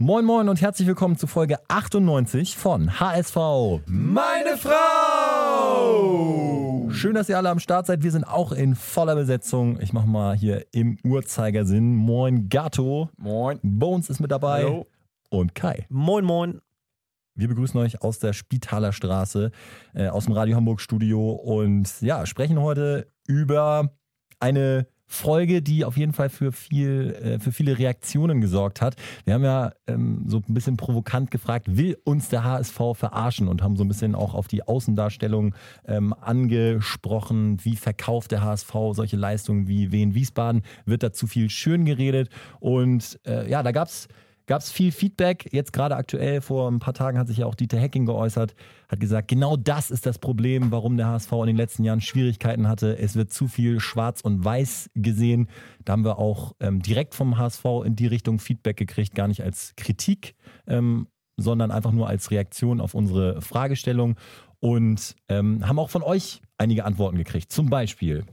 Moin Moin und herzlich willkommen zu Folge 98 von HSV. Meine Frau! Schön, dass ihr alle am Start seid. Wir sind auch in voller Besetzung. Ich mache mal hier im Uhrzeigersinn. Moin Gato. Moin. Bones ist mit dabei. Hallo. Und Kai. Moin, moin. Wir begrüßen euch aus der Spitaler Straße, äh, aus dem Radio Hamburg Studio und ja, sprechen heute über eine Folge, die auf jeden Fall für viel, äh, für viele Reaktionen gesorgt hat. Wir haben ja ähm, so ein bisschen provokant gefragt, will uns der HSV verarschen? Und haben so ein bisschen auch auf die Außendarstellung ähm, angesprochen, wie verkauft der HSV solche Leistungen wie Wien Wiesbaden, wird da zu viel schön geredet? Und äh, ja, da gab's gab es viel Feedback. Jetzt gerade aktuell, vor ein paar Tagen hat sich ja auch Dieter Hecking geäußert, hat gesagt, genau das ist das Problem, warum der HSV in den letzten Jahren Schwierigkeiten hatte. Es wird zu viel schwarz und weiß gesehen. Da haben wir auch ähm, direkt vom HSV in die Richtung Feedback gekriegt, gar nicht als Kritik, ähm, sondern einfach nur als Reaktion auf unsere Fragestellung. Und ähm, haben auch von euch einige Antworten gekriegt. Zum Beispiel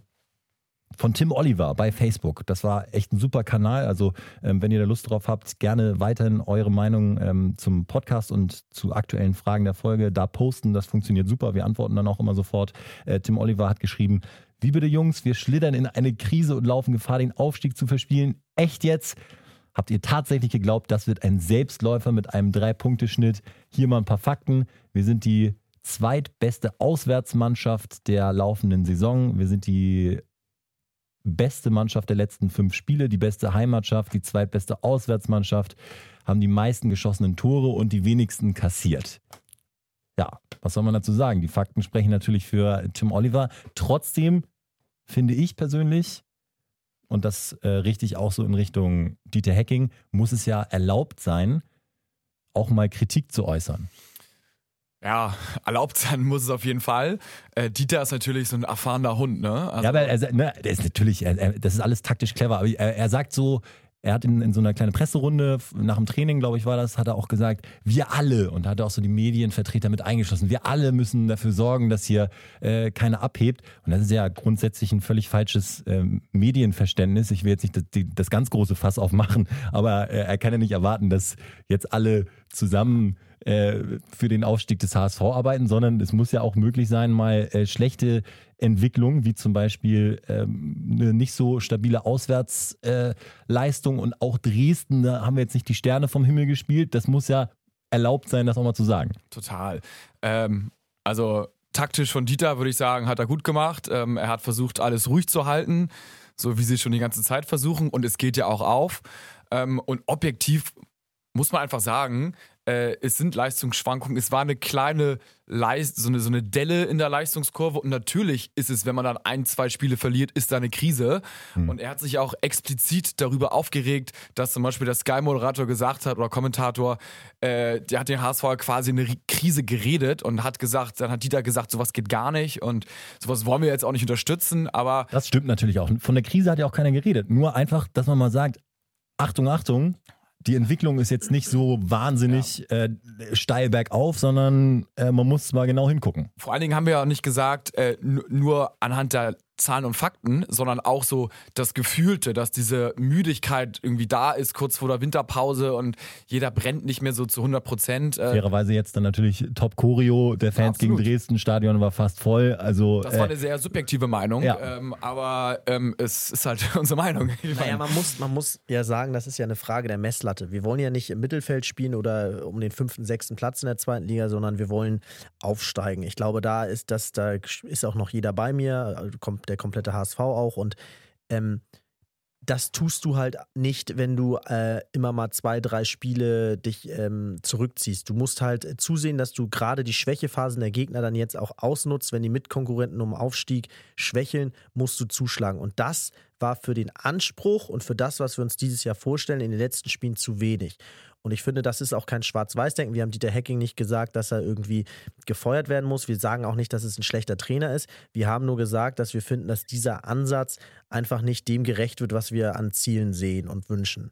von Tim Oliver bei Facebook. Das war echt ein super Kanal. Also, ähm, wenn ihr da Lust drauf habt, gerne weiterhin eure Meinung ähm, zum Podcast und zu aktuellen Fragen der Folge da posten. Das funktioniert super. Wir antworten dann auch immer sofort. Äh, Tim Oliver hat geschrieben: Wie bitte, Jungs, wir schlittern in eine Krise und laufen Gefahr, den Aufstieg zu verspielen. Echt jetzt? Habt ihr tatsächlich geglaubt, das wird ein Selbstläufer mit einem Drei-Punkte-Schnitt? Hier mal ein paar Fakten. Wir sind die zweitbeste Auswärtsmannschaft der laufenden Saison. Wir sind die beste Mannschaft der letzten fünf Spiele, die beste Heimatschaft, die zweitbeste Auswärtsmannschaft, haben die meisten geschossenen Tore und die wenigsten kassiert. Ja, was soll man dazu sagen? Die Fakten sprechen natürlich für Tim Oliver. Trotzdem finde ich persönlich, und das äh, ich auch so in Richtung Dieter Hecking, muss es ja erlaubt sein, auch mal Kritik zu äußern. Ja, erlaubt sein muss es auf jeden Fall. Äh, Dieter ist natürlich so ein erfahrener Hund, ne? Also ja, aber er, ne, der ist natürlich, er, er, das ist alles taktisch clever, aber er, er sagt so, er hat in, in so einer kleinen Presserunde nach dem Training, glaube ich, war das, hat er auch gesagt, wir alle, und hat auch so die Medienvertreter mit eingeschlossen, wir alle müssen dafür sorgen, dass hier äh, keiner abhebt. Und das ist ja grundsätzlich ein völlig falsches ähm, Medienverständnis. Ich will jetzt nicht das, die, das ganz große Fass aufmachen, aber äh, er kann ja nicht erwarten, dass jetzt alle zusammen äh, für den Aufstieg des HSV arbeiten, sondern es muss ja auch möglich sein, mal äh, schlechte Entwicklungen, wie zum Beispiel ähm, eine nicht so stabile Auswärtsleistung äh, und auch Dresden, da haben wir jetzt nicht die Sterne vom Himmel gespielt. Das muss ja erlaubt sein, das auch mal zu sagen. Total. Ähm, also taktisch von Dieter würde ich sagen, hat er gut gemacht. Ähm, er hat versucht, alles ruhig zu halten, so wie sie schon die ganze Zeit versuchen und es geht ja auch auf. Ähm, und objektiv muss man einfach sagen, äh, es sind Leistungsschwankungen. Es war eine kleine Leist so, eine, so eine Delle in der Leistungskurve. Und natürlich ist es, wenn man dann ein, zwei Spiele verliert, ist da eine Krise. Mhm. Und er hat sich auch explizit darüber aufgeregt, dass zum Beispiel der Sky-Moderator gesagt hat oder Kommentator, äh, der hat den HSV quasi eine Krise geredet und hat gesagt, dann hat Dieter gesagt, sowas geht gar nicht und sowas wollen wir jetzt auch nicht unterstützen. Aber das stimmt natürlich auch. Von der Krise hat ja auch keiner geredet. Nur einfach, dass man mal sagt, Achtung, Achtung, die Entwicklung ist jetzt nicht so wahnsinnig ja. äh, steil bergauf, sondern äh, man muss mal genau hingucken. Vor allen Dingen haben wir ja nicht gesagt, äh, nur anhand der Zahlen und Fakten, sondern auch so das Gefühlte, dass diese Müdigkeit irgendwie da ist, kurz vor der Winterpause und jeder brennt nicht mehr so zu 100 Prozent. Äh Fairerweise jetzt dann natürlich Top Choreo der Fans ja, gegen Dresden, Stadion war fast voll. Also, das war äh, eine sehr subjektive Meinung, ja. ähm, aber ähm, es ist halt unsere Meinung. Naja, man muss, man muss ja sagen, das ist ja eine Frage der Messlatte. Wir wollen ja nicht im Mittelfeld spielen oder um den fünften, sechsten Platz in der zweiten Liga, sondern wir wollen aufsteigen. Ich glaube, da ist das, da ist auch noch jeder bei mir, kommt der komplette HSV auch. Und ähm, das tust du halt nicht, wenn du äh, immer mal zwei, drei Spiele dich ähm, zurückziehst. Du musst halt zusehen, dass du gerade die Schwächephasen der Gegner dann jetzt auch ausnutzt. Wenn die Mitkonkurrenten um Aufstieg schwächeln, musst du zuschlagen. Und das war für den Anspruch und für das, was wir uns dieses Jahr vorstellen, in den letzten Spielen zu wenig. Und ich finde, das ist auch kein Schwarz-Weiß-Denken. Wir haben Dieter Hacking nicht gesagt, dass er irgendwie gefeuert werden muss. Wir sagen auch nicht, dass es ein schlechter Trainer ist. Wir haben nur gesagt, dass wir finden, dass dieser Ansatz einfach nicht dem gerecht wird, was wir an Zielen sehen und wünschen.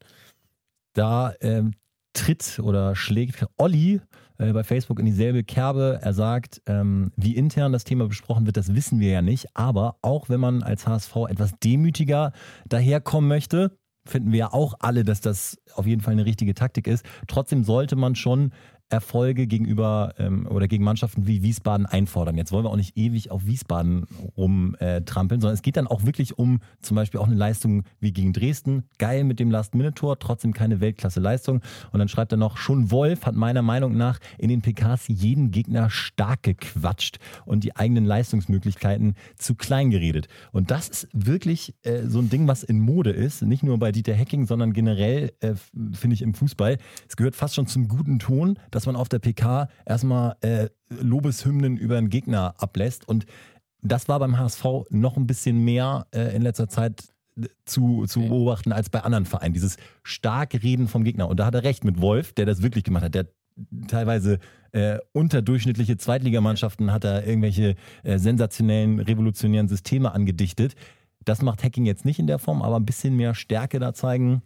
Da ähm, tritt oder schlägt Olli äh, bei Facebook in dieselbe Kerbe. Er sagt, ähm, wie intern das Thema besprochen wird, das wissen wir ja nicht. Aber auch wenn man als HSV etwas demütiger daherkommen möchte, finden wir ja auch alle, dass das auf jeden Fall eine richtige Taktik ist. Trotzdem sollte man schon Erfolge gegenüber ähm, oder gegen Mannschaften wie Wiesbaden einfordern. Jetzt wollen wir auch nicht ewig auf Wiesbaden rumtrampeln, äh, sondern es geht dann auch wirklich um zum Beispiel auch eine Leistung wie gegen Dresden. Geil mit dem Last-Minute-Tor, trotzdem keine Weltklasse-Leistung. Und dann schreibt er noch, schon Wolf hat meiner Meinung nach in den PKs jeden Gegner stark gequatscht und die eigenen Leistungsmöglichkeiten zu klein geredet. Und das ist wirklich äh, so ein Ding, was in Mode ist. Nicht nur bei Dieter Hecking, sondern generell, äh, finde ich, im Fußball. Es gehört fast schon zum guten Ton, dass dass man auf der PK erstmal äh, Lobeshymnen über einen Gegner ablässt. Und das war beim HSV noch ein bisschen mehr äh, in letzter Zeit äh, zu, zu beobachten als bei anderen Vereinen. Dieses starke Reden vom Gegner. Und da hat er recht mit Wolf, der das wirklich gemacht hat. Der teilweise äh, unterdurchschnittliche Zweitligamannschaften hat er irgendwelche äh, sensationellen, revolutionären Systeme angedichtet. Das macht Hacking jetzt nicht in der Form, aber ein bisschen mehr Stärke da zeigen,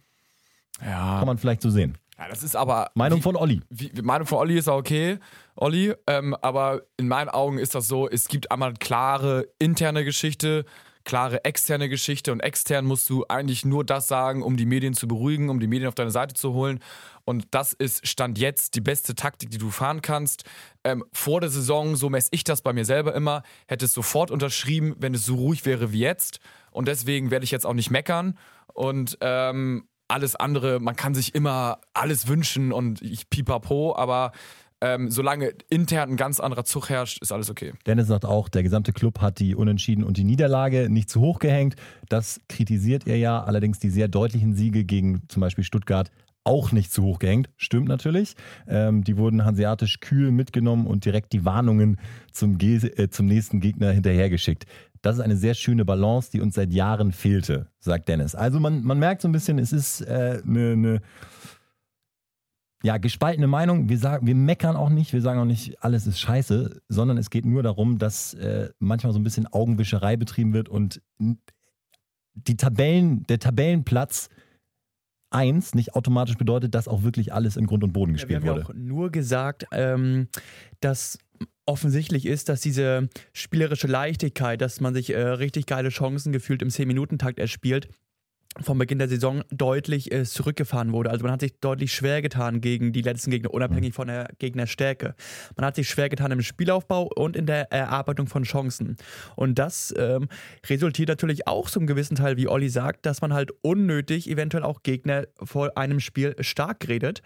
ja. kann man vielleicht so sehen. Ja, das ist aber. Meinung wie, von Olli. Wie, Meinung von Olli ist auch okay, Olli. Ähm, aber in meinen Augen ist das so: es gibt einmal klare interne Geschichte, klare externe Geschichte. Und extern musst du eigentlich nur das sagen, um die Medien zu beruhigen, um die Medien auf deine Seite zu holen. Und das ist Stand jetzt die beste Taktik, die du fahren kannst. Ähm, vor der Saison, so messe ich das bei mir selber immer, hätte es sofort unterschrieben, wenn es so ruhig wäre wie jetzt. Und deswegen werde ich jetzt auch nicht meckern. Und ähm, alles andere, man kann sich immer alles wünschen und ich pipapo, aber ähm, solange intern ein ganz anderer Zug herrscht, ist alles okay. Dennis sagt auch, der gesamte Club hat die Unentschieden und die Niederlage nicht zu hoch gehängt. Das kritisiert er ja. Allerdings die sehr deutlichen Siege gegen zum Beispiel Stuttgart auch nicht zu hoch gehängt. Stimmt natürlich. Ähm, die wurden hanseatisch kühl mitgenommen und direkt die Warnungen zum, Ge äh, zum nächsten Gegner hinterhergeschickt. Das ist eine sehr schöne Balance, die uns seit Jahren fehlte, sagt Dennis. Also man, man merkt so ein bisschen, es ist äh, eine, eine ja, gespaltene Meinung. Wir sagen, wir meckern auch nicht, wir sagen auch nicht, alles ist scheiße, sondern es geht nur darum, dass äh, manchmal so ein bisschen Augenwischerei betrieben wird und die Tabellen, der Tabellenplatz 1 nicht automatisch bedeutet, dass auch wirklich alles in Grund und Boden gespielt ja, wir wurde. haben ja auch nur gesagt, ähm, dass offensichtlich ist, dass diese spielerische Leichtigkeit, dass man sich äh, richtig geile Chancen gefühlt im 10-Minuten-Takt erspielt, vom Beginn der Saison deutlich äh, zurückgefahren wurde. Also man hat sich deutlich schwer getan gegen die letzten Gegner, unabhängig von der Gegnerstärke. Man hat sich schwer getan im Spielaufbau und in der Erarbeitung von Chancen. Und das ähm, resultiert natürlich auch zum gewissen Teil, wie Olli sagt, dass man halt unnötig eventuell auch Gegner vor einem Spiel stark redet.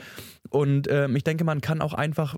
Und ähm, ich denke, man kann auch einfach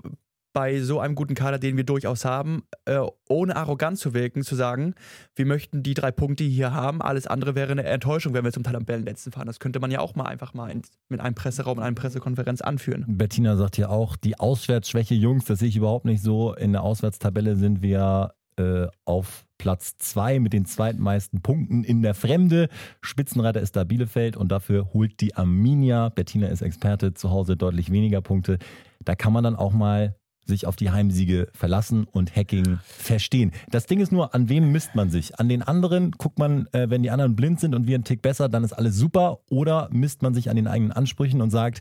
bei so einem guten Kader, den wir durchaus haben, äh, ohne arrogant zu wirken, zu sagen, wir möchten die drei Punkte hier haben, alles andere wäre eine Enttäuschung, wenn wir zum Tabellenletzten fahren. Das könnte man ja auch mal einfach mal in, mit einem Presseraum, in einer Pressekonferenz anführen. Bettina sagt ja auch, die Auswärtsschwäche, Jungs, das sehe ich überhaupt nicht so. In der Auswärtstabelle sind wir äh, auf Platz zwei mit den zweitmeisten Punkten in der Fremde. Spitzenreiter ist da Bielefeld und dafür holt die Arminia, Bettina ist Experte, zu Hause deutlich weniger Punkte. Da kann man dann auch mal sich auf die Heimsiege verlassen und Hacking verstehen. Das Ding ist nur, an wem misst man sich? An den anderen guckt man, äh, wenn die anderen blind sind und wir einen Tick besser, dann ist alles super. Oder misst man sich an den eigenen Ansprüchen und sagt,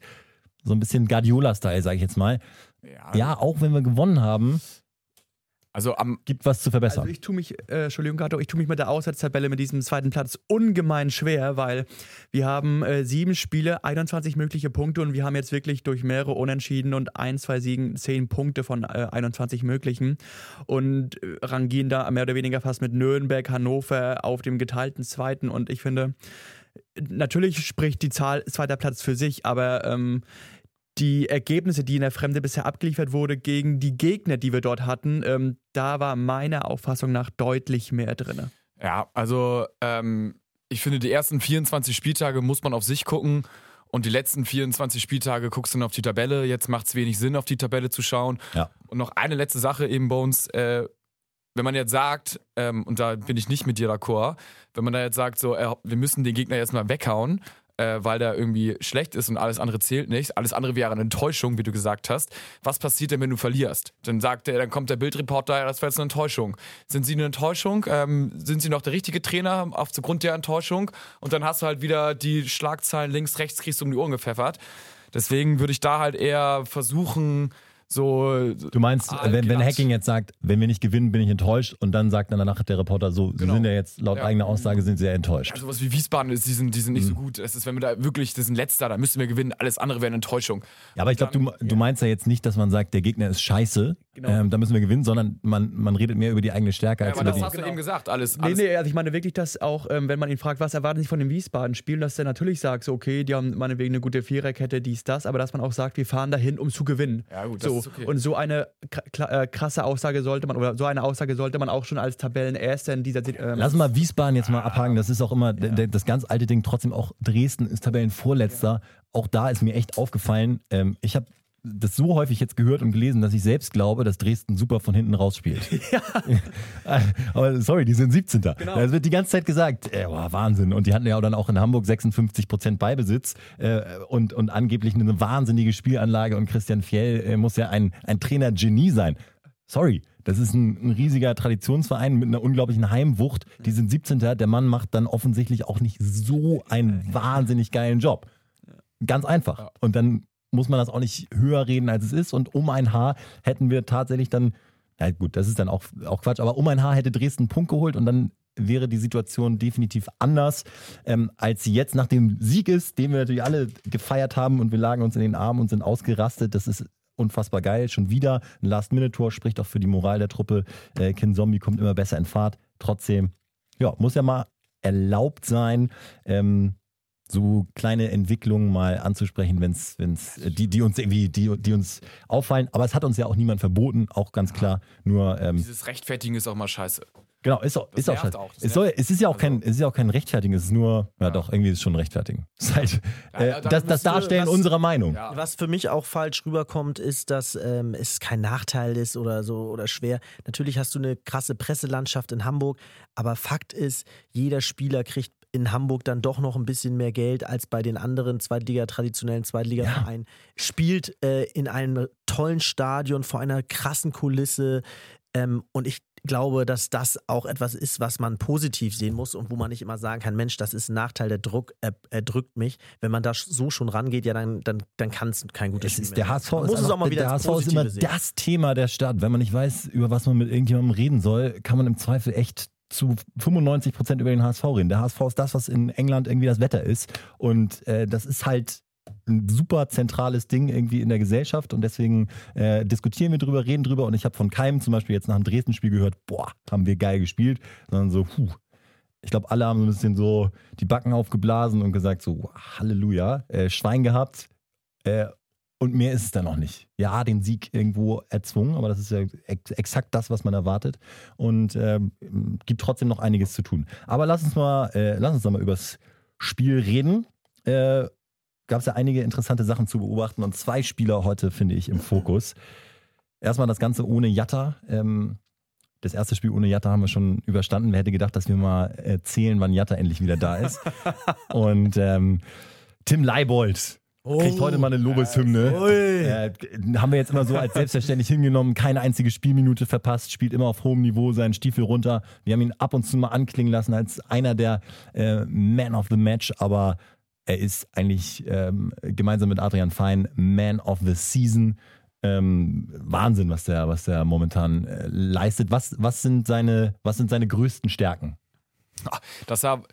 so ein bisschen Guardiola-Style, sage ich jetzt mal. Ja. ja, auch wenn wir gewonnen haben, also am gibt was zu verbessern. Also ich tue mich, äh, Entschuldigung, Gato, ich tue mich mit der Auswärtstabelle mit diesem zweiten Platz ungemein schwer, weil wir haben äh, sieben Spiele, 21 mögliche Punkte und wir haben jetzt wirklich durch mehrere Unentschieden und ein, zwei Siegen zehn Punkte von äh, 21 möglichen und äh, rangieren da mehr oder weniger fast mit Nürnberg, Hannover auf dem geteilten zweiten und ich finde, natürlich spricht die Zahl zweiter Platz für sich, aber ähm, die Ergebnisse, die in der Fremde bisher abgeliefert wurde, gegen die Gegner, die wir dort hatten, ähm, da war meiner Auffassung nach deutlich mehr drin. Ja, also ähm, ich finde, die ersten 24 Spieltage muss man auf sich gucken. Und die letzten 24 Spieltage guckst du dann auf die Tabelle. Jetzt macht es wenig Sinn, auf die Tabelle zu schauen. Ja. Und noch eine letzte Sache eben bei uns. Äh, wenn man jetzt sagt, ähm, und da bin ich nicht mit dir d'accord, wenn man da jetzt sagt, so, äh, wir müssen den Gegner jetzt mal weghauen, äh, weil der irgendwie schlecht ist und alles andere zählt nicht. Alles andere wäre eine Enttäuschung, wie du gesagt hast. Was passiert denn, wenn du verlierst? Dann sagt er, dann kommt der Bildreporter, das wäre jetzt eine Enttäuschung. Sind sie eine Enttäuschung? Ähm, sind sie noch der richtige Trainer aufgrund der Enttäuschung? Und dann hast du halt wieder die Schlagzeilen links, rechts kriegst du um die Ohren gepfeffert. Deswegen würde ich da halt eher versuchen, so. Du meinst, Ah, wenn, wenn. Hacking jetzt sagt, wenn wir nicht gewinnen, bin ich enttäuscht und dann sagt dann danach der Reporter so, sie Genau. sind ja jetzt laut Ja. eigener Aussage sind sehr enttäuscht. Ja, sowas wie Wiesbaden ist, die sind, die sind nicht so gut. Es ist, wenn wir da wirklich, das sind letzter, da müssen wir gewinnen. Alles andere wäre eine Enttäuschung. Ja, aber ich glaube, du, du meinst ja jetzt nicht, dass man sagt, der Gegner ist scheiße, Genau. ähm, da müssen wir gewinnen, sondern man, man redet mehr über die eigene Stärke Ja, als aber über das die. hast du eben gesagt. Alles, Nee, alles nee, also ich meine wirklich, dass auch, ähm, wenn man ihn fragt, was erwarten Sie von dem Wiesbaden-Spiel, dass der natürlich sagt, so, okay, die haben meinetwegen eine gute Viererkette, dies, das, aber dass man auch sagt, wir fahren dahin, um zu gewinnen. Ja, gut, das so. ist okay. Und so eine äh, krasse Aussage sollte man, oder so eine Aussage sollte man auch schon als Tabellenerster in dieser ähm, Lass mal Wiesbaden jetzt mal abhaken. Das ist auch immer d- das ganz alte Ding. Trotzdem auch Dresden ist Tabellenvorletzter. Auch da ist mir echt aufgefallen. Ähm, ich habe das so häufig jetzt gehört und gelesen, dass ich selbst glaube, dass Dresden super von hinten rausspielt. Ja. Aber sorry, die sind 17. Genau. Es wird die ganze Zeit gesagt, äh, boah, Wahnsinn. Und die hatten ja auch dann auch in Hamburg 56 Prozent Beibesitz äh, und, und angeblich eine wahnsinnige Spielanlage. Und Christian Fjell äh, muss ja ein, ein Trainer-Genie sein. Sorry, das ist ein, ein riesiger Traditionsverein mit einer unglaublichen Heimwucht. Die sind 17. Der Mann macht dann offensichtlich auch nicht so einen wahnsinnig geilen Job. Ganz einfach. Und dann muss man das auch nicht höher reden, als es ist. Und um ein Haar hätten wir tatsächlich dann, ja gut, das ist dann auch, auch Quatsch, aber um ein Haar hätte Dresden einen Punkt geholt und dann wäre die Situation definitiv anders, ähm, als sie jetzt nach dem Sieg ist, den wir natürlich alle gefeiert haben und wir lagen uns in den Armen und sind ausgerastet. Das ist unfassbar geil. Schon wieder ein Last-Minute-Tor, spricht auch für die Moral der Truppe. Äh, Kin Zombie kommt immer besser in Fahrt. Trotzdem, ja, muss ja mal erlaubt sein, ähm, so kleine Entwicklungen mal anzusprechen, wenn es, die, die uns irgendwie, die, die uns auffallen. Aber es hat uns ja auch niemand verboten, auch ganz klar. Nur, ähm, Dieses Rechtfertigen ist auch mal scheiße. genau, ist auch, Das ist auch, scheiße. auch, es, soll, es ist ja auch kein, Also- es ist ja auch kein Rechtfertigen, es ist nur, ja, doch, irgendwie ist es schon Rechtfertigen. Es ist halt, Ja, äh, ja, das, das Darstellen was- unserer Meinung. Ja. Was für mich auch falsch rüberkommt, ist, dass ähm, es kein Nachteil ist oder so oder schwer. Natürlich hast du eine krasse Presselandschaft in Hamburg, aber Fakt ist, jeder Spieler kriegt in Hamburg dann doch noch ein bisschen mehr Geld als bei den anderen Zweitliga, traditionellen Zweitliga-Vereinen. Spielt äh, in einem tollen Stadion vor einer krassen Kulisse. Ähm, und ich glaube, dass das auch etwas ist, was man positiv sehen muss und wo man nicht immer sagen kann, Mensch, das ist ein Nachteil, der Druck er, er drückt mich. Wenn man da so schon rangeht, ja, dann, dann, dann kann es kein gutes Es Spiel ist, mehr der. HSV Man ist, muss es einfach, auch mal wieder der ins HSV ist immer sehen. das Thema der Stadt. Wenn man nicht weiß, über was man mit irgendjemandem reden soll, kann man im Zweifel echt zu 95 Prozent über den HSV reden. Der HSV ist das, was in England irgendwie das Wetter ist. Und äh, das ist halt ein super zentrales Ding irgendwie in der Gesellschaft und deswegen äh, diskutieren wir drüber, reden drüber und ich habe von keinem zum Beispiel jetzt nach dem Dresden-Spiel gehört, boah, haben wir geil gespielt, sondern so, puh, ich glaube, alle haben so ein bisschen so die Backen aufgeblasen und gesagt so, Halleluja, äh, Schwein gehabt. Äh, und mehr ist es dann auch nicht. Ja, den Sieg irgendwo erzwungen, aber das ist ja ex exakt das, was man erwartet. Und ähm, gibt trotzdem noch einiges zu tun. Aber lass uns mal, äh, lass uns mal übers Spiel reden. Äh, Gab es ja einige interessante Sachen zu beobachten und zwei Spieler heute, finde ich, im Fokus. Erstmal das Ganze ohne Jatta. Ähm, das erste Spiel ohne Jatta haben wir schon überstanden. Wer hätte gedacht, dass wir mal erzählen, wann Jatta endlich wieder da ist. Und ähm, Tim Leibold kriegt heute mal eine Lobeshymne. Äh, haben wir jetzt immer so als selbstverständlich hingenommen. Keine einzige Spielminute verpasst, spielt immer auf hohem Niveau seinen Stiefel runter. Wir haben ihn ab und zu mal anklingen lassen als einer der äh, Man of the Match, aber er ist eigentlich ähm, gemeinsam mit Adrian Fein Man of the Season. Ähm, Wahnsinn, was der, was der momentan äh, leistet. Was, was, sind seine, was sind seine größten Stärken? dass er,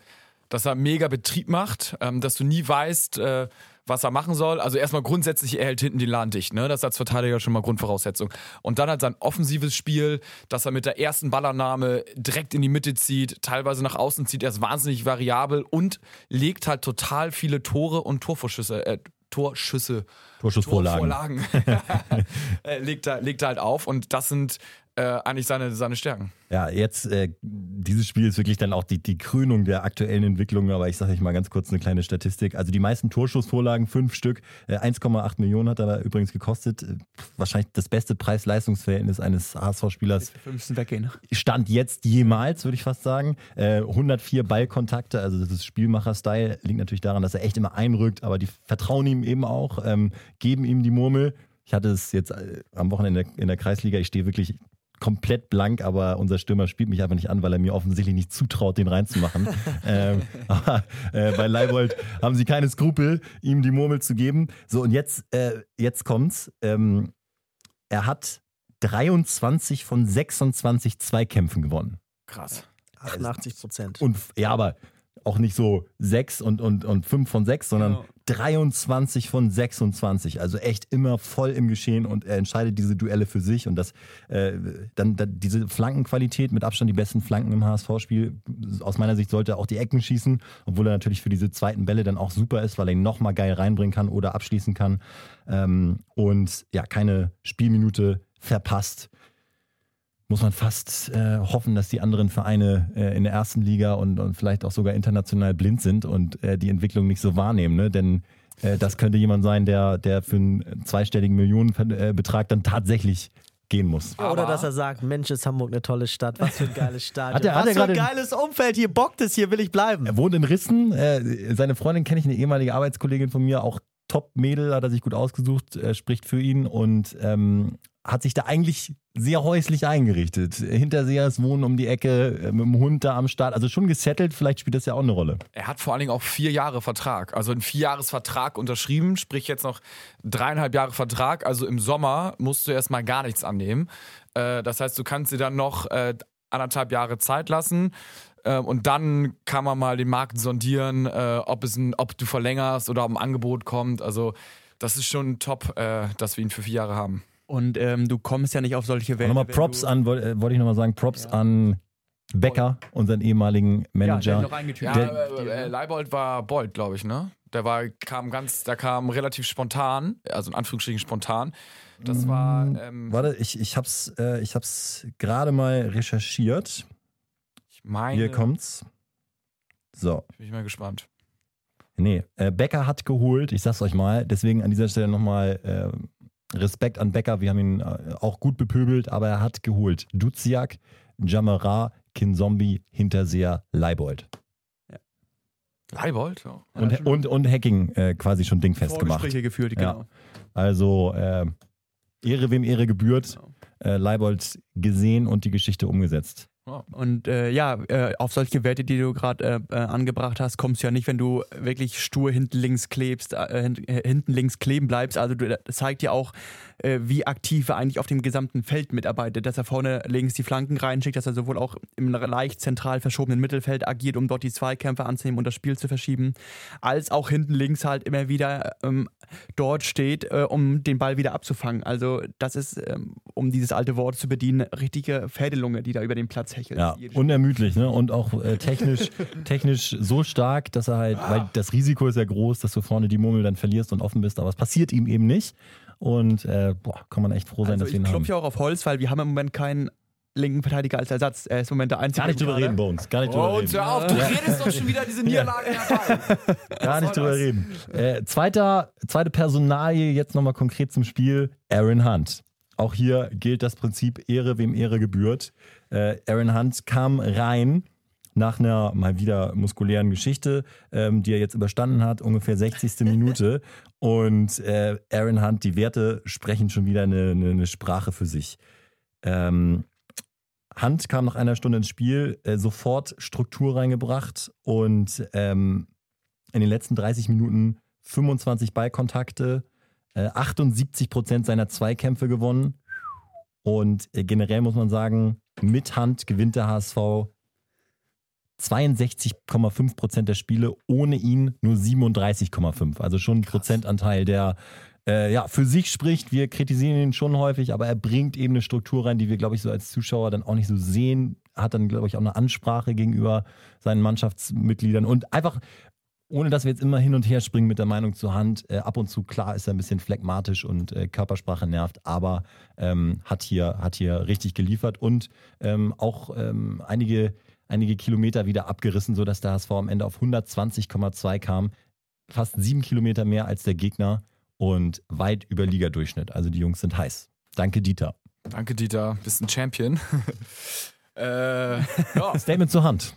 dass er mega Betrieb macht, ähm, dass du nie weißt, äh, was er machen soll. Also erstmal grundsätzlich, er hält hinten den Laden dicht. Ne? Das ist als Verteidiger schon mal Grundvoraussetzung. Und dann halt sein offensives Spiel, dass er mit der ersten Ballannahme direkt in die Mitte zieht, teilweise nach außen zieht. Er ist wahnsinnig variabel und legt halt total viele Tore und Torvorschüsse, äh, Torschüsse, Torschussvorlagen. Torvorlagen. äh, legt, er, legt er halt auf und das sind äh, eigentlich seine, seine Stärken. Ja, jetzt, äh, dieses Spiel ist wirklich dann auch die, die Krönung der aktuellen Entwicklung, aber ich sage euch mal ganz kurz eine kleine Statistik. Also die meisten Torschussvorlagen, fünf Stück, äh, 1,8 Millionen hat er da übrigens gekostet. Äh, Wahrscheinlich das beste Preis-Leistungsverhältnis eines HSV-Spielers Fünften weggehen. Stand jetzt jemals, würde ich fast sagen. Äh, 104 Ballkontakte, also das ist Spielmacher-Style, liegt natürlich daran, dass er echt immer einrückt, aber die vertrauen ihm eben auch, ähm, geben ihm die Murmel. Ich hatte es jetzt äh, am Wochenende in der Kreisliga, ich stehe wirklich komplett blank, aber unser Stürmer spielt mich einfach nicht an, weil er mir offensichtlich nicht zutraut, den reinzumachen. ähm, aber äh, bei Leibold haben sie keine Skrupel, ihm die Murmel zu geben. So, und jetzt, äh, jetzt kommt's. Ähm, er hat 23 von 26 Zweikämpfen gewonnen. Krass. 88 Prozent. Und ja, aber auch nicht so 6 und, und, und 5 von 6, sondern Ja. 23 von 26. Also echt immer voll im Geschehen und er entscheidet diese Duelle für sich. Und das äh, dann, dann diese Flankenqualität, mit Abstand die besten Flanken im HSV-Spiel. Aus meiner Sicht sollte er auch die Ecken schießen, obwohl er natürlich für diese zweiten Bälle dann auch super ist, weil er ihn nochmal geil reinbringen kann oder abschließen kann. Ähm, und ja, keine Spielminute verpasst muss man fast äh, hoffen, dass die anderen Vereine äh, in der ersten Liga und, und vielleicht auch sogar international blind sind und äh, die Entwicklung nicht so wahrnehmen. Ne? Denn äh, das könnte jemand sein, der, der für einen zweistelligen Millionenbetrag dann tatsächlich gehen muss. Oder Aber- dass er sagt, Mensch, ist Hamburg eine tolle Stadt, was für ein geiles Stadion, Hat er- hat was er für ein geiles Umfeld, hier bockt es, hier will ich bleiben. Er wohnt in Rissen. Äh, seine Freundin kenne ich, eine ehemalige Arbeitskollegin von mir, auch Top-Mädel, hat er sich gut ausgesucht, äh, spricht für ihn und ähm, hat sich da eigentlich sehr häuslich eingerichtet. Hinterseers wohnen um die Ecke, äh, mit dem Hund da am Start. Also schon gesettelt, vielleicht spielt das ja auch eine Rolle. Er hat vor allen Dingen auch vier Jahre Vertrag. Also einen Vierjahresvertrag unterschrieben, sprich jetzt noch dreieinhalb Jahre Vertrag. Also im Sommer musst du erstmal gar nichts annehmen. Äh, das heißt, du kannst dir dann noch äh, anderthalb Jahre Zeit lassen. Äh, und dann kann man mal den Markt sondieren, ob, es ein, ob du verlängerst oder ob ein Angebot kommt. Also das ist schon top, dass wir ihn für vier Jahre haben. Und ähm, du kommst ja nicht auf solche Werte. nochmal Props an, woll- äh, wollte ich nochmal sagen, Props an Becker, unseren ehemaligen Ja, der Manager. noch eingetütet. Ja, Der- äh, äh, Leibold war Bold, glaube ich, ne? Der war, kam ganz, der kam relativ spontan, also in Anführungsstrichen spontan. Das war, ähm, Warte, ich, ich hab's, äh, ich hab's gerade mal recherchiert. ich meine, Hier kommt's. So, bin ich mal gespannt. nee, äh, Becker hat geholt, ich sag's euch mal, deswegen an dieser Stelle nochmal äh, Respekt an Becker, wir haben ihn äh, auch gut bepöbelt, aber er hat geholt. Duziak, Jamara, Kinzombie, Hinterseher, Leibold. Leibold? Ja. Und, und, und Hacking äh, quasi schon dingfest gemacht. Geführt, Ja. genau. Also äh, Ehre wem Ehre gebührt. Genau. Äh, Leibold gesehen und die Geschichte umgesetzt. Und äh, ja, äh, auf solche Werte, die du gerade äh, äh, angebracht hast, kommst du ja nicht, wenn du wirklich stur hinten links klebst, äh, hint- äh, hinten links kleben bleibst. Also du, das zeigt ja auch, wie aktiv er eigentlich auf dem gesamten Feld mitarbeitet, dass er vorne links die Flanken reinschickt, dass er sowohl auch im leicht zentral verschobenen Mittelfeld agiert, um dort die Zweikämpfe anzunehmen und das Spiel zu verschieben, als auch hinten links halt immer wieder ähm, dort steht, um den Ball wieder abzufangen. Also das ist, ähm, um dieses alte Wort zu bedienen, richtige Pferdelunge, die da über den Platz hechelt. Ja, unermüdlich, ne? Und auch äh, technisch, technisch so stark, dass er halt, weil das Risiko ist ja groß, dass du vorne die Murmel dann verlierst und offen bist, aber es passiert ihm eben nicht. Und äh, boah, kann man echt froh sein, Also dass wir ich ihn haben. klopfe ja auch auf Holz, weil wir haben im Moment keinen linken Verteidiger als Ersatz. Er ist im Moment der einzige. Gar nicht drüber Kader. reden, Bones. Gar nicht drüber Oh, reden. hör auf, du redest doch schon wieder diese Niederlage herbei. Gar nicht drüber das? reden. Äh, zweiter, zweite Personalie, jetzt nochmal konkret zum Spiel, Aaron Hunt. Auch hier gilt das Prinzip Ehre, wem Ehre gebührt. Äh, Aaron Hunt kam rein nach einer mal wieder muskulären Geschichte, ähm, die er jetzt überstanden hat, ungefähr 60. Minute. Und äh, Aaron Hunt, die Werte sprechen schon wieder eine, eine, eine Sprache für sich. Ähm, Hunt kam nach einer Stunde ins Spiel, äh, sofort Struktur reingebracht und ähm, in den letzten 30 Minuten 25 Ballkontakte, äh, 78 Prozent seiner Zweikämpfe gewonnen. Und äh, generell muss man sagen, mit Hand gewinnt der HSV 62,5 Prozent der Spiele, ohne ihn nur 37,5. Also schon ein Prozentanteil, der äh, ja, für sich spricht. Wir kritisieren ihn schon häufig, aber er bringt eben eine Struktur rein, die wir, glaube ich, so als Zuschauer dann auch nicht so sehen. Hat dann, glaube ich, auch eine Ansprache gegenüber seinen Mannschaftsmitgliedern und einfach ohne dass wir jetzt immer hin und her springen mit der Meinung zur Hand, äh, ab und zu klar ist er ein bisschen phlegmatisch und äh, Körpersprache nervt, aber ähm, hat, hier, hat hier richtig geliefert und ähm, auch ähm, einige, einige Kilometer wieder abgerissen, sodass der HSV am Ende auf 120,2 kam. Fast sieben Kilometer mehr als der Gegner und weit über Ligadurchschnitt. Also die Jungs sind heiß. Danke, Dieter. Danke, Dieter. Bist ein Champion. äh, ja. Statement zur Hand.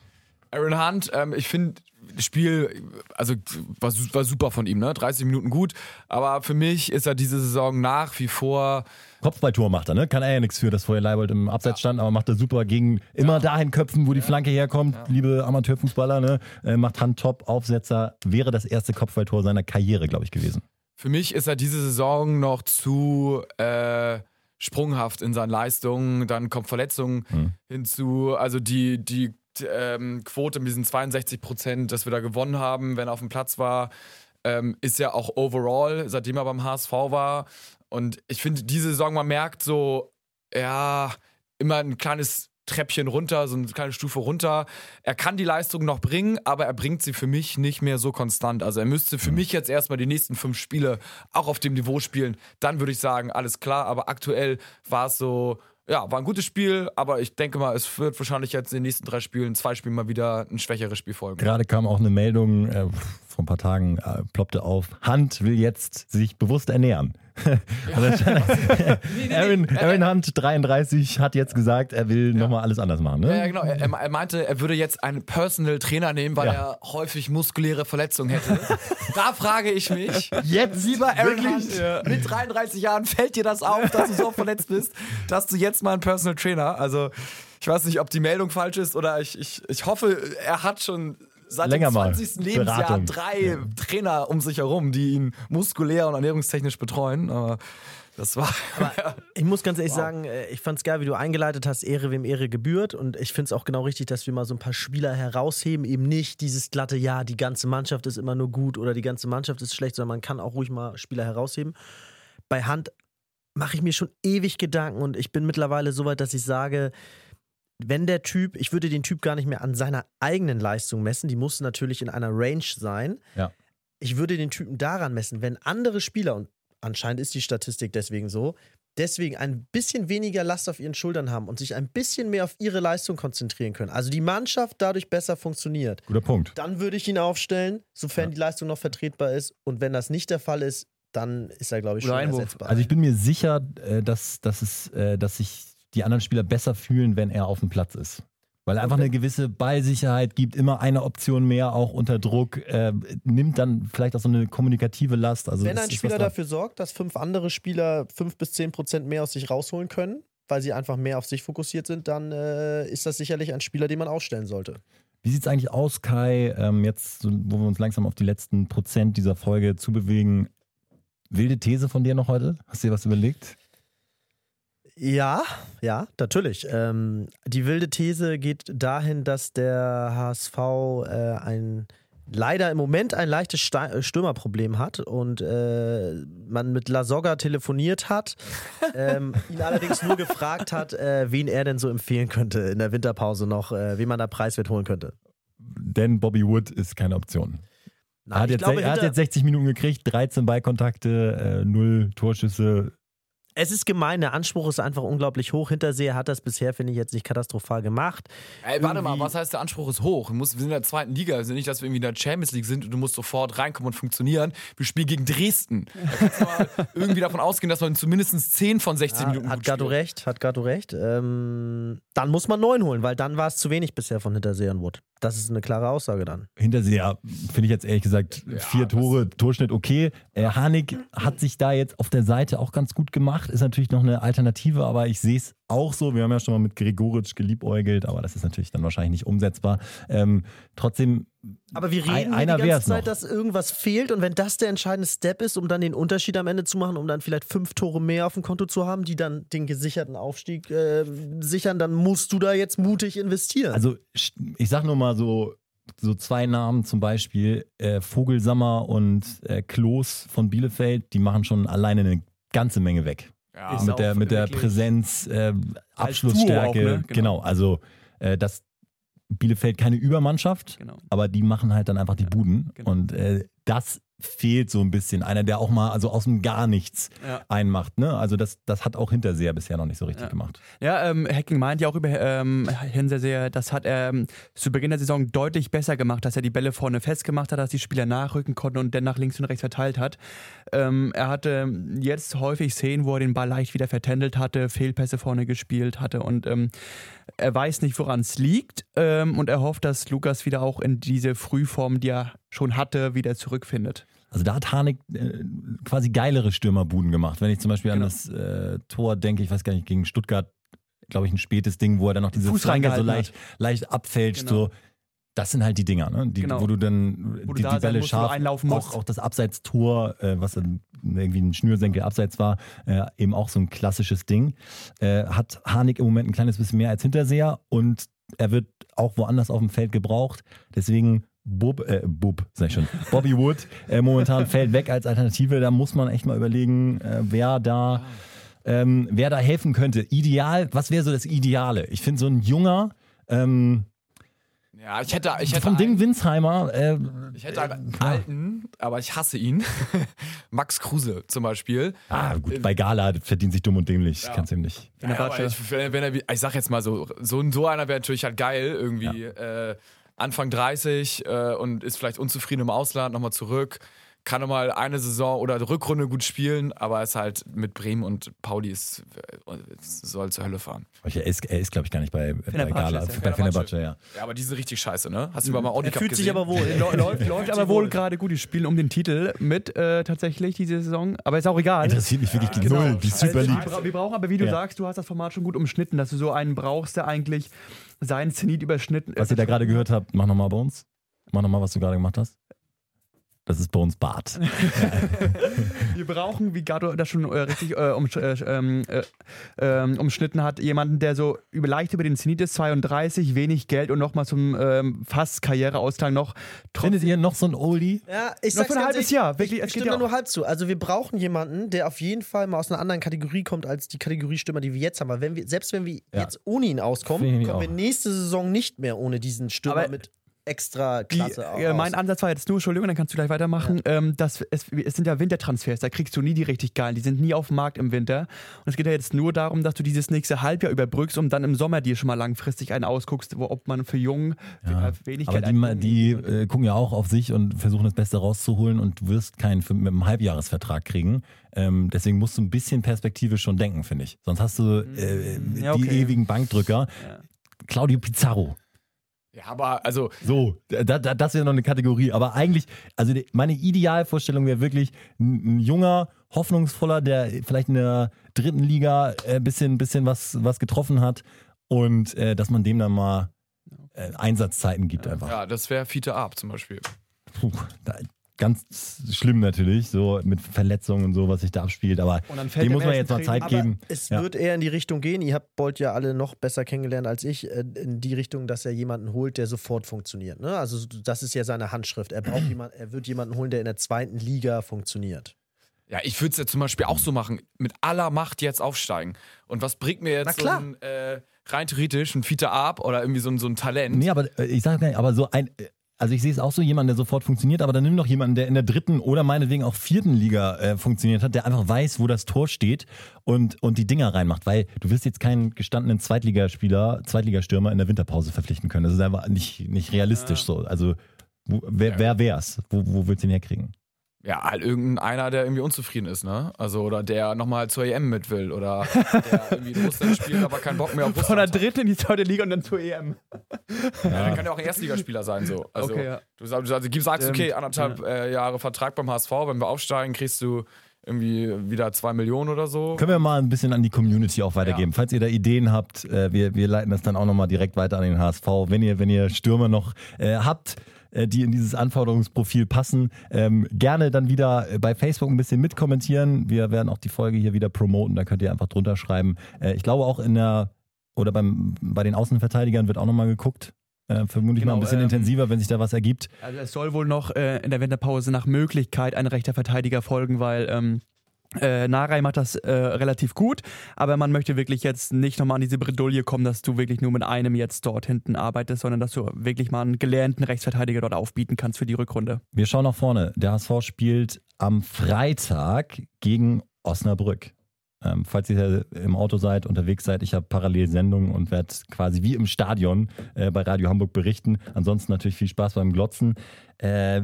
Aaron Hunt, ähm, ich finde, das Spiel, also war, war super von ihm, ne? 30 Minuten gut. Aber für mich ist er diese Saison nach wie vor. Kopfballtor macht er, ne? Kann er ja nichts für, dass vorher Leibold im Abseits stand, aber macht er super gegen immer dahin köpfen, wo die Flanke herkommt. Liebe Amateurfußballer, ne? Äh, macht Hand top, Aufsetzer, wäre das erste Kopfballtor seiner Karriere, glaube ich, gewesen. Für mich ist er diese Saison noch zu äh, sprunghaft in seinen Leistungen. Dann kommt Verletzungen Hm. hinzu. Also die, die ähm, Quote mit diesen 62 Prozent, dass wir da gewonnen haben, wenn er auf dem Platz war, ähm, ist ja auch overall, seitdem er beim HSV war. Und ich finde, diese Saison, man merkt so, ja, immer ein kleines Treppchen runter, so eine kleine Stufe runter. Er kann die Leistung noch bringen, aber er bringt sie für mich nicht mehr so konstant. Also er müsste für mich jetzt erstmal die nächsten fünf Spiele auch auf dem Niveau spielen. Dann würde ich sagen, alles klar. Aber aktuell war es so, ja, war ein gutes Spiel, aber ich denke mal, es wird wahrscheinlich jetzt in den nächsten drei Spielen, zwei Spielen mal wieder ein schwächeres Spiel folgen. Gerade kam auch eine Meldung, äh, vor ein paar Tagen äh, ploppte auf, Hunt will jetzt sich bewusst ernähren. Also Aaron, Aaron Hunt, 33, hat jetzt gesagt, er will nochmal alles anders machen. Ja, Ne? ja, genau. Er, er meinte, er würde jetzt einen Personal Trainer nehmen, weil Ja. er häufig muskuläre Verletzungen hätte. da frage ich mich, Jetzt lieber Aaron? Hunt, mit 33 Jahren fällt dir das auf, dass du so verletzt bist, dass du jetzt mal einen Personal Trainer, also ich weiß nicht, ob die Meldung falsch ist oder ich, ich, ich hoffe, er hat schon seit Länger dem mal 20. Lebensjahr Beratung. drei Ja. Trainer um sich herum, die ihn muskulär und ernährungstechnisch betreuen. Aber das war. Ich muss ganz ehrlich sagen, äh, ich fand es geil, wie du eingeleitet hast, Ehre wem Ehre gebührt. Und ich finde es auch genau richtig, dass wir mal so ein paar Spieler herausheben. Eben nicht dieses glatte, ja, die ganze Mannschaft ist immer nur gut oder die ganze Mannschaft ist schlecht, sondern man kann auch ruhig mal Spieler herausheben. Bei Hand mache ich mir schon ewig Gedanken und ich bin mittlerweile so weit, dass ich sage, wenn der Typ, ich würde den Typ gar nicht mehr an seiner eigenen Leistung messen, die muss natürlich in einer Range sein. Ja. Ich würde den Typen daran messen, wenn andere Spieler, und anscheinend ist die Statistik deswegen so, deswegen ein bisschen weniger Last auf ihren Schultern haben und sich ein bisschen mehr auf ihre Leistung konzentrieren können, also die Mannschaft dadurch besser funktioniert, Guter Punkt. dann würde ich ihn aufstellen, sofern die Leistung noch vertretbar ist. Und wenn das nicht der Fall ist, dann ist er, glaube ich, Oder schon Einwurf. ersetzbar. Also ich bin mir sicher, äh, dass, dass, es, äh, dass sich die anderen Spieler besser fühlen, wenn er auf dem Platz ist. Weil er einfach eine gewisse Ballsicherheit gibt, immer eine Option mehr, auch unter Druck, äh, nimmt dann vielleicht auch so eine kommunikative Last. Also Wenn ein Spieler dafür sorgt, dass fünf andere Spieler fünf bis zehn Prozent mehr aus sich rausholen können, weil sie einfach mehr auf sich fokussiert sind, dann äh, ist das sicherlich ein Spieler, den man ausstellen sollte. Wie sieht es eigentlich aus, Kai, ähm, jetzt, wo wir uns langsam auf die letzten Prozent dieser Folge zubewegen? Wilde These von dir noch heute? Hast du dir was überlegt? Ja, ja, natürlich. Ähm, die wilde These geht dahin, dass der HSV äh, ein leider im Moment ein leichtes äh, Stürmerproblem hat und äh, man mit Lasogga telefoniert hat, ähm, ihn allerdings nur gefragt hat, äh, wen er denn so empfehlen könnte in der Winterpause noch, äh, wen man da preiswert holen könnte. Denn Bobby Wood ist keine Option. Er hat, jetzt, glaube, er hat jetzt 60 Minuten gekriegt, 13 Ballkontakte, äh, 0 Torschüsse. Es ist gemein, der Anspruch ist einfach unglaublich hoch. Hinterseher hat das bisher, finde ich, jetzt nicht katastrophal gemacht. Ey, warte mal, Irgendwie- was heißt, der Anspruch ist hoch? Wir sind in der zweiten Liga, wir sind nicht, dass wir irgendwie in der Champions League sind und du musst sofort reinkommen und funktionieren. Wir spielen gegen Dresden. Da kannst du mal irgendwie davon ausgehen, dass man zumindest 10 von 16 Ja, Minuten hat spielt. recht, hat Gatto recht. Ähm, dann muss man neun holen, weil dann war es zu wenig bisher von Hinterseher und Wood. Das ist eine klare Aussage dann. Hinterseher finde ich jetzt ehrlich gesagt vier Tore, Torschnitt okay. Äh, Harnik hat sich da jetzt auf der Seite auch ganz gut gemacht. Ist natürlich noch eine Alternative, aber ich sehe es auch so. Wir haben ja schon mal mit Gregoritsch geliebäugelt, aber das ist natürlich dann wahrscheinlich nicht umsetzbar. Ähm, trotzdem, Aber wir Ein- reden einer die ganze Zeit, noch. dass irgendwas fehlt und wenn das der entscheidende Step ist, um dann den Unterschied am Ende zu machen, um dann vielleicht fünf Tore mehr auf dem Konto zu haben, die dann den gesicherten Aufstieg äh, sichern, dann musst du da jetzt mutig investieren. also ich sag nur mal so, so zwei Namen zum Beispiel, äh, Vogelsammer und äh, Klos von Bielefeld, die machen schon alleine eine ganze Menge weg. Ja. Mit der, mit der Präsenz, äh, Abschlussstärke. Auch, ne? Genau. Genau. also äh, das Bielefeld keine Übermannschaft, Genau. aber die machen halt dann einfach die Buden. genau. Und äh, das fehlt so ein bisschen. Einer, der auch mal also aus dem Gar nichts Ja. einmacht. Ne? Also das, das hat auch Hinterseher bisher noch nicht so richtig Ja. gemacht. Ja, ähm, Hacking meint ja auch über ähm, Hinterseher, das hat er ähm, zu Beginn der Saison deutlich besser gemacht, dass er die Bälle vorne festgemacht hat, dass die Spieler nachrücken konnten und dann nach links und rechts verteilt hat. Ähm, er hatte jetzt häufig Szenen, wo er den Ball leicht wieder vertändelt hatte, Fehlpässe vorne gespielt hatte und ähm, er weiß nicht, woran es liegt ähm, und er hofft, dass Lukas wieder auch in diese Frühform, die er schon hatte, wieder zurückfindet. Also da hat Harnik äh, quasi geilere Stürmerbuden gemacht. Wenn ich zum Beispiel Genau. an das äh, Tor denke, ich weiß gar nicht, gegen Stuttgart, glaube ich, ein spätes Ding, wo er dann noch diese Fuß so leicht, leicht abfälscht. Genau. So. das sind halt die Dinger, ne? die, Genau. wo du dann Wo du die, da die Bälle musst, du scharf, einlaufen musst. auch, auch das Abseitstor, äh, was dann irgendwie ein Schnürsenkel abseits war, äh, eben auch so ein klassisches Ding. Äh, hat Harnik im Moment ein kleines bisschen mehr als Hinterseher und er wird auch woanders auf dem Feld gebraucht. Deswegen Bub, äh, Bub, sag ich schon, Bobby Wood äh, momentan fällt weg als Alternative. Da muss man echt mal überlegen, äh, wer da ähm, wer da helfen könnte. Ideal, was wäre so das Ideale? Ich finde so ein junger, ähm, Ja, ich hätte, ich hätte vom Ding einen, Winsheimer, äh, ich hätte einen alten, aber ich hasse ihn. Max Kruse zum Beispiel. ah gut, bei Gala verdient sich dumm und dämlich, kannst du ihm nicht. Ja, aber Fenerbahce. ich, wenn, wenn er, ich sag jetzt mal so, so, ein- so einer wäre natürlich halt geil, irgendwie äh, Anfang 30 äh, und ist vielleicht unzufrieden im Ausland, nochmal zurück, kann nochmal eine Saison oder Rückrunde gut spielen, aber ist halt mit Bremen und Pauli ist, äh, soll zur Hölle fahren. Er ist, er ist glaube ich, gar nicht bei, bei Gala, ist er. bei Fenerbahce, ja. Ja, aber die sind richtig scheiße, ne? Hast du mal Audi Er Cup fühlt gesehen? sich aber wohl. Läuft, läuft aber wohl gerade gut. Die spielen um den Titel mit äh, tatsächlich diese Saison. Aber ist auch egal. Interessiert mich wirklich die Genau. Null, die Super Also, League. wir bra- Wir brauchen aber, wie du Ja. sagst, du hast das Format schon gut umschnitten, dass du so einen brauchst, der eigentlich seinen Zenit überschnitten Was ihr da gerade gehört habt, mach nochmal bei uns. Mach nochmal, was du gerade gemacht hast. Das ist bei uns Bart. Wir brauchen, wie Gato das schon äh, richtig äh, um, äh, ähm, äh, ähm, umschnitten hat, jemanden, der so über, leicht über den Zenit ist, 32, wenig Geld und nochmal zum ähm, fast Karriereausklang noch. Findet ihr noch so ein Oldie? Ja, ich Noch sag's für ein ganz halbes ehrlich, Jahr, wirklich, Ich, ich stimme ja nur halb zu. Also wir brauchen jemanden, der auf jeden Fall mal aus einer anderen Kategorie kommt als die Kategorie Stürmer, die wir jetzt haben. Weil wenn wir, selbst wenn wir Ja. jetzt ohne ihn auskommen, kommen wir auch. nächste Saison nicht mehr ohne diesen Stürmer Aber mit extra Die, Klasse äh, mein aus. Ansatz war jetzt nur, Entschuldigung, dann kannst du gleich weitermachen. Ähm, dass es, es sind ja Wintertransfers, da kriegst du nie die richtig geilen, die sind nie auf dem Markt im Winter. Und es geht ja jetzt nur darum, dass du dieses nächste Halbjahr überbrückst, um dann im Sommer dir schon mal langfristig einen ausguckst, wo, ob man für Jungen Ja. äh, wenig Aber Geld die, die äh, gucken ja auch auf sich und versuchen das Beste rauszuholen und du wirst keinen für, mit einem Halbjahresvertrag kriegen. Ähm, deswegen musst du ein bisschen Perspektive schon denken, finde ich. Sonst hast du äh, Mm, ja, die okay. ewigen Bankdrücker. Ja. Claudio Pizarro. Ja, aber also, So, da, da, das wäre noch eine Kategorie. Aber eigentlich, also die, meine Idealvorstellung wäre wirklich ein, ein junger, hoffnungsvoller, der vielleicht in der dritten Liga ein äh, bisschen, bisschen was, was getroffen hat und äh, dass man dem dann mal äh, Einsatzzeiten gibt einfach. ja, das wäre Fiete Ab zum Beispiel. Puh, da, ganz schlimm natürlich, so mit Verletzungen und so, was sich da abspielt. Aber dem muss man jetzt mal Zeit geben. es Ja. wird eher in die Richtung gehen. Ihr habt Bolt ja alle noch besser kennengelernt als ich, äh, in die Richtung, dass er jemanden holt, der sofort funktioniert. Ne? Also das ist ja seine Handschrift. Er braucht jemand, er wird jemanden holen, der in der zweiten Liga funktioniert. Ja, ich würde es ja zum Beispiel auch so machen, mit aller Macht jetzt aufsteigen. Und was bringt mir jetzt so klar. ein, äh, rein theoretisch ein Fiete Ab oder irgendwie so ein, so ein Talent? Nee, aber äh, ich sage gar nicht, aber so ein, äh, also ich sehe es auch so, jemand, der sofort funktioniert, aber dann nimm doch jemanden, der in der dritten oder meinetwegen auch vierten Liga äh, funktioniert hat, der einfach weiß, wo das Tor steht und, und die Dinger reinmacht, weil du wirst jetzt keinen gestandenen Zweitligaspieler, Zweitligastürmer in der Winterpause verpflichten können. Das ist einfach nicht, nicht realistisch so. Also wer, Ja. wer wär's? Wo, wo willst du ihn herkriegen? Ja, halt irgendeiner, der irgendwie unzufrieden ist, ne? Also, oder der nochmal zur EM mit will oder der irgendwie in Russland spielt, aber keinen Bock mehr auf Von der Russland. dritten in die zweite Liga und dann zur EM. Ja, der kann ja auch ein Erstligaspieler sein, so. Also, Okay, ja. du sagst, also, du sagst okay, anderthalb äh, Jahre Vertrag beim HSV, wenn wir aufsteigen, kriegst du irgendwie wieder zwei Millionen oder so. Können wir mal ein bisschen an die Community auch weitergeben. Falls ihr da Ideen habt, äh, wir, wir leiten das dann auch nochmal direkt weiter an den HSV. Wenn ihr, wenn ihr Stürmer noch äh, habt, die in dieses Anforderungsprofil passen, ähm, gerne dann wieder äh, bei Facebook ein bisschen mitkommentieren. Wir werden auch die Folge hier wieder promoten, da könnt ihr einfach drunter schreiben. Äh, ich glaube auch in der, oder beim, bei den Außenverteidigern wird auch nochmal geguckt. Äh, vermutlich mal Genau, ein bisschen ähm, intensiver, wenn sich da was ergibt. Also es soll wohl noch äh, in der Winterpause nach Möglichkeit ein rechter Verteidiger folgen, weil ähm, äh, Narei macht das äh, relativ gut, aber man möchte wirklich jetzt nicht nochmal an diese Bredouille kommen, dass du wirklich nur mit einem jetzt dort hinten arbeitest, sondern dass du wirklich mal einen gelernten Rechtsverteidiger dort aufbieten kannst für die Rückrunde. Wir schauen nach vorne. Der HSV spielt am Freitag gegen Osnabrück. Ähm, falls ihr im Auto seid, unterwegs seid, ich habe parallel Sendungen und werde quasi wie im Stadion äh, bei Radio Hamburg berichten. Ansonsten natürlich viel Spaß beim Glotzen. Äh,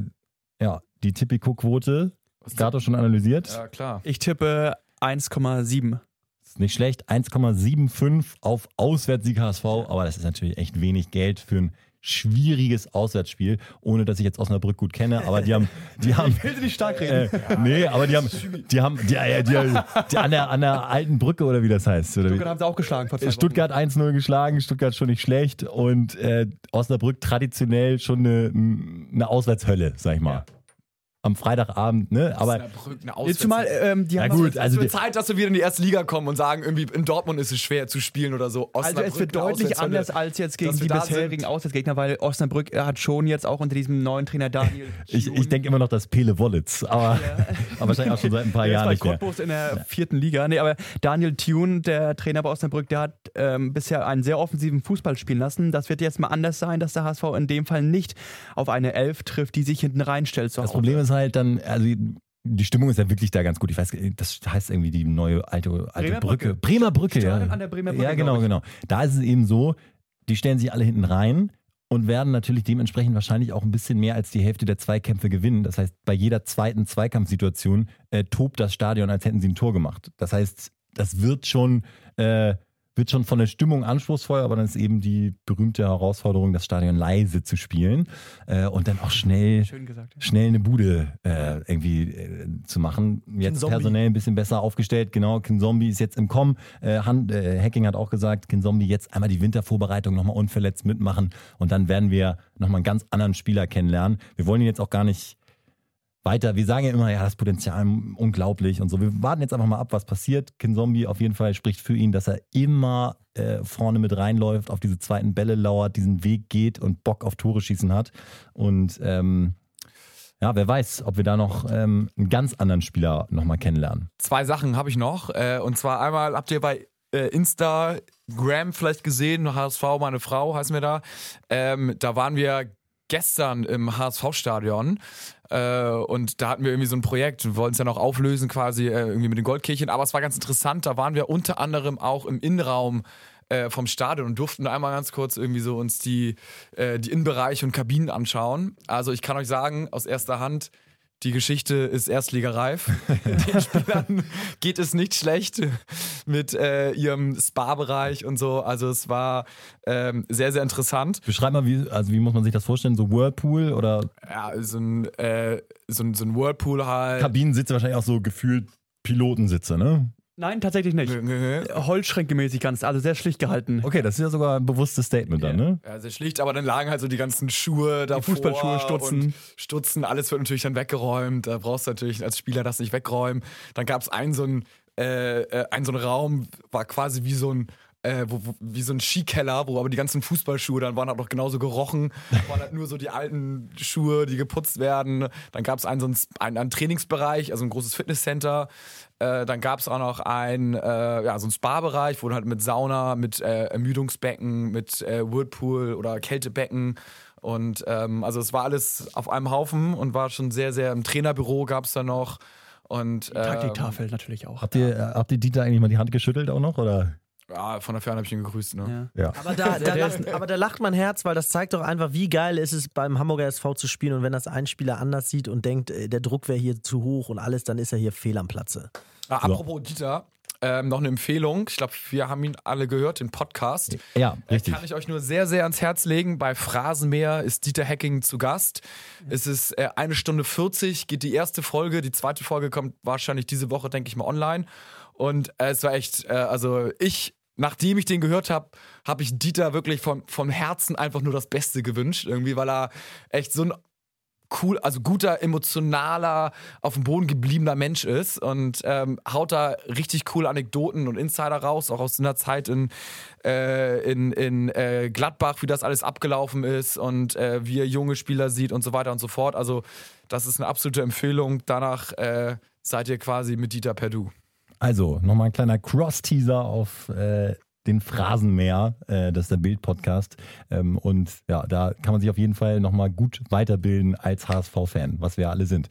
ja, die Tipico-Quote, Was Gato schon analysiert. Ja, klar. Ich tippe 1,7. Ist nicht schlecht. 1,75 auf Auswärtssieg HSV, aber das ist natürlich echt wenig Geld für einen schwieriges Auswärtsspiel, ohne dass ich jetzt Osnabrück gut kenne, aber die haben, die haben, Ich will sie nicht stark reden. äh, nee, aber die haben, die haben, die, äh, die, die, an, der, an der alten Brücke oder wie das heißt. Oder wie? Stuttgart haben sie auch geschlagen vor zwei. Stuttgart 1-0 geschlagen, Stuttgart schon nicht schlecht und äh, Osnabrück traditionell schon eine, eine Auswärtshölle, sag ich mal. Am Freitagabend, ne? Aber Osnabrück, eine Jetzt zumal, ähm, die Ja, haben gut, Also es wird die- Zeit, dass wir wieder in die erste Liga kommen und sagen, irgendwie in Dortmund ist es schwer zu spielen oder so. Also es wird deutlich anders als jetzt gegen die bisherigen. Auswärtsgegner, weil Osnabrück äh, hat schon jetzt auch unter diesem neuen Trainer Daniel. ich, ich denke immer noch das Pele Wollitz, aber, aber wahrscheinlich auch schon seit ein paar Jahren nicht mehr. Cottbus in der vierten Liga. Nee, aber Daniel Thune, der Trainer bei Osnabrück, der hat ähm, bisher einen sehr offensiven Fußball spielen lassen. Das wird jetzt mal anders sein, dass der HSV in dem Fall nicht auf eine Elf trifft, die sich hinten reinstellt. Das. Problem ist halt dann, also die Stimmung ist ja wirklich da ganz gut. Ich weiß, das heißt irgendwie die neue alte, alte Bremer Brücke. Brücke. Bremer Brücke, ja. An der Bremer Brücke, Ja, genau, genau. Da ist es eben so, die stellen sich alle hinten rein und werden natürlich dementsprechend wahrscheinlich auch ein bisschen mehr als die Hälfte der Zweikämpfe gewinnen. Das heißt, bei jeder zweiten Zweikampfsituation äh, tobt das Stadion, als hätten sie ein Tor gemacht. Das heißt, das wird schon, äh, wird schon von der Stimmung anspruchsvoll, aber dann ist eben die berühmte Herausforderung, das Stadion leise zu spielen äh, und dann auch schnell gesagt. ja. schnell eine Bude äh, irgendwie äh, zu machen. Jetzt personell ein bisschen besser aufgestellt. Genau, Kinzombie ist jetzt im Kommen. Äh, Han, äh, Hacking hat auch gesagt, Kinzombie jetzt einmal die Wintervorbereitung nochmal unverletzt mitmachen und dann werden wir nochmal einen ganz anderen Spieler kennenlernen. Wir wollen ihn jetzt auch gar nicht weiter, wir sagen ja immer, ja, das Potenzial unglaublich und so. Wir warten jetzt einfach mal ab, was passiert. Kinzombie auf jeden Fall spricht für ihn, dass er immer äh, vorne mit reinläuft, auf diese zweiten Bälle lauert, diesen Weg geht und Bock auf Tore schießen hat. Und ähm, ja, wer weiß, ob wir da noch ähm, einen ganz anderen Spieler nochmal kennenlernen. Zwei Sachen habe ich noch. Äh, und zwar einmal habt ihr bei äh, Instagram vielleicht gesehen, HSV, meine Frau heißen wir da. Ähm, da waren wir gestern im HSV-Stadion. Äh, und da hatten wir irgendwie so ein Projekt, wir wollten es ja noch auflösen quasi äh, irgendwie mit den Goldkirchen, aber es war ganz interessant, da waren wir unter anderem auch im Innenraum äh, vom Stadion und durften einmal ganz kurz irgendwie so uns die, äh, die Innenbereiche und Kabinen anschauen. Also ich kann euch sagen, aus erster Hand, die Geschichte ist erstligareif. Den Spielern geht es nicht schlecht mit äh, ihrem Spa-Bereich und so. Also es war ähm, sehr, sehr interessant. Beschreib mal, wie, also wie muss man sich das vorstellen? So Whirlpool oder Ja, so ein, äh, so ein, so ein Whirlpool halt. Kabinensitze wahrscheinlich auch so gefühlt Pilotensitze, ne? Nein, tatsächlich nicht. Holzschränkemäßig ganz, also sehr schlicht gehalten. Okay, das ist ja sogar ein bewusstes Statement dann, ne? Ja, sehr schlicht, aber dann lagen halt so die ganzen Schuhe da Fußballschuhe, Stutzen. Stutzen, alles wird natürlich dann weggeräumt. Da brauchst du natürlich als Spieler das nicht wegräumen. Dann gab es einen so einen, äh, äh, einen so einen Raum, war quasi wie so ein äh, wo, wo, wie so ein Skikeller, wo aber die ganzen Fußballschuhe dann waren halt noch genauso gerochen, waren halt nur so die alten Schuhe, die geputzt werden. Dann gab es einen, so einen, einen, einen Trainingsbereich, also ein großes Fitnesscenter. Äh, dann gab es auch noch einen, äh, ja, so einen Spa-Bereich, wo du halt mit Sauna, mit äh, Ermüdungsbecken, mit äh, Whirlpool oder Kältebecken und ähm, also es war alles auf einem Haufen und war schon sehr, sehr im Trainerbüro gab es da noch. Und, ähm, Taktiktafel natürlich auch. Habt ihr, äh, habt ihr Dieter eigentlich mal die Hand geschüttelt auch noch? Oder? Ja, von der Ferne habe ich ihn gegrüßt. Ne? Ja. Ja. Aber da, da, lacht, aber da lacht mein Herz, weil das zeigt doch einfach, wie geil ist es beim Hamburger SV zu spielen. Und wenn das ein Spieler anders sieht und denkt, äh, der Druck wäre hier zu hoch und alles, dann ist er hier fehl am Platze. Ah, apropos Dieter, ähm, noch eine Empfehlung. Ich glaube, wir haben ihn alle gehört, den Podcast. Ja, richtig. Kann ich euch nur sehr, sehr ans Herz legen. Bei Phrasenmäher ist Dieter Hecking zu Gast. Es ist äh, eine Stunde 40, geht die erste Folge. Die zweite Folge kommt wahrscheinlich diese Woche, denke ich mal, online. Und äh, es war echt, äh, also ich, nachdem ich den gehört habe, habe ich Dieter wirklich vom, vom Herzen einfach nur das Beste gewünscht. Irgendwie, weil er echt so ein cool, also guter, emotionaler, auf dem Boden gebliebener Mensch ist und ähm, haut da richtig coole Anekdoten und Insider raus, auch aus einer Zeit in, äh, in, in äh, Gladbach, wie das alles abgelaufen ist und äh, wie er junge Spieler sieht und so weiter und so fort. Also, das ist eine absolute Empfehlung. Danach äh, seid ihr quasi mit Dieter Perdu. Also, nochmal ein kleiner Cross-Teaser auf äh, den Phrasenmäher, äh, das ist der Bild-Podcast. Ähm, und ja, da kann man sich auf jeden Fall nochmal gut weiterbilden als HSV-Fan, was wir alle sind.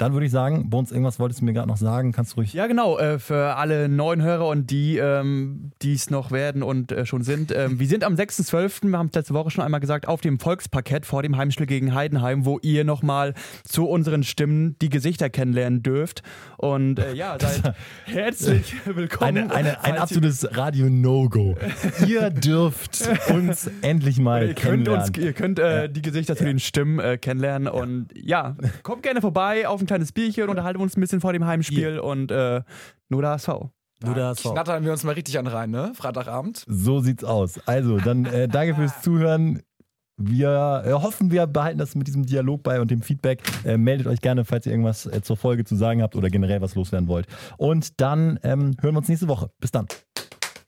Dann würde ich sagen, Bones, irgendwas wolltest du mir gerade noch sagen, kannst du ruhig. Ja, genau. Äh, für alle neuen Hörer und die, ähm, die es noch werden und äh, schon sind. Ähm, wir sind am 6.12., wir haben es letzte Woche schon einmal gesagt, auf dem Volksparkett vor dem Heimspiel gegen Heidenheim, wo ihr nochmal zu unseren Stimmen die Gesichter kennenlernen dürft. Und äh, ja, seid herzlich willkommen. Eine, eine, ein absolutes Radio-No-Go. Ihr dürft uns endlich mal Ihr könnt, kennenlernen. uns, ihr könnt äh, die Gesichter zu den Stimmen äh, kennenlernen und ja, kommt gerne vorbei auf ein kleines Bierchen, unterhalten uns ein bisschen vor dem Heimspiel und äh, nur der HSV. Nur der HSV. Knattern wir uns mal richtig an rein, ne? Freitagabend. So sieht's aus. Also, dann äh, danke fürs Zuhören. Wir äh, hoffen, wir behalten das mit diesem Dialog bei und dem Feedback. Äh, meldet euch gerne, falls ihr irgendwas äh, zur Folge zu sagen habt oder generell was loswerden wollt. Und dann ähm, hören wir uns nächste Woche. Bis dann.